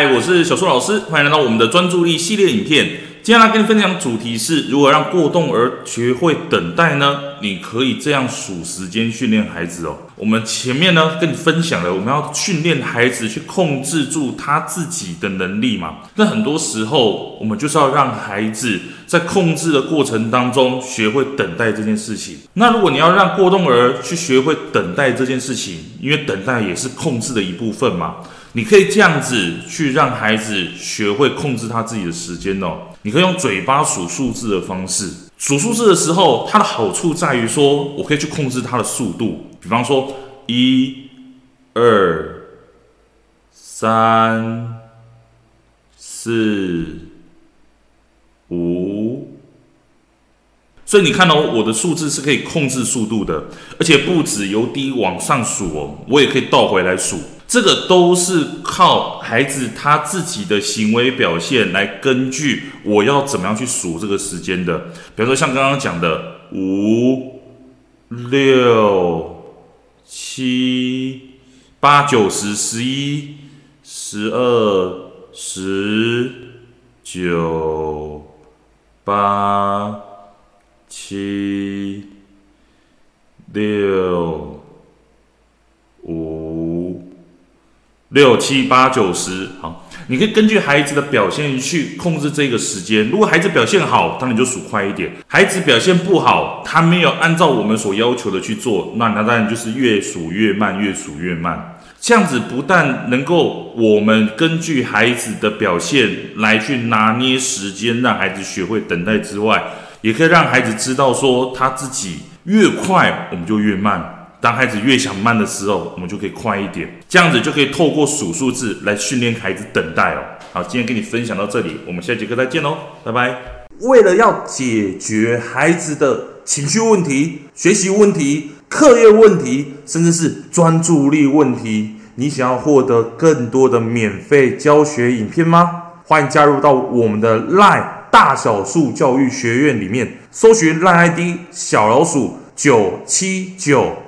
嗨，我是小树老师，欢迎来到我们的专注力系列影片。接下来跟你分享的主题是如何让过动儿学会等待呢？你可以这样数时间训练孩子哦。我们前面呢跟你分享了，我们要训练孩子去控制住他自己的能力嘛。那很多时候，我们就是要让孩子在控制的过程当中学会等待这件事情。那如果你要让过动儿去学会等待这件事情，因为等待也是控制的一部分嘛。你可以这样子去让孩子学会控制他自己的时间哦。你可以用嘴巴数数字的方式数数字的时候，它的好处在于说，我可以去控制它的速度。比方说，一、二、三、四、五。所以你看到我的数字是可以控制速度的，而且不止由低往上数哦，我也可以倒回来数。这个都是靠孩子他自己的行为表现来根据我要怎么样去数这个时间的。比如说像刚刚讲的五、六、七、八、九、十、十一、十二、十、九、八、七、六。六七八九十，好，你可以根据孩子的表现去控制这个时间。如果孩子表现好，当然就数快一点；孩子表现不好，他没有按照我们所要求的去做，那他当然就是越数越慢，越数越慢。这样子不但能够我们根据孩子的表现来去拿捏时间，让孩子学会等待之外，也可以让孩子知道说他自己越快，我们就越慢。当孩子越想慢的时候，我们就可以快一点，这样子就可以透过数数字来训练孩子等待哦。好，今天跟你分享到这里，我们下节课再见喽，拜拜。为了要解决孩子的情绪问题、学习问题、课业问题，甚至是专注力问题，你想要获得更多的免费教学影片吗？欢迎加入到我们的 LINE 大小数教育学院里面，搜寻 LINE ID 小老鼠九七九。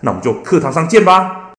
那我们就课堂上见吧。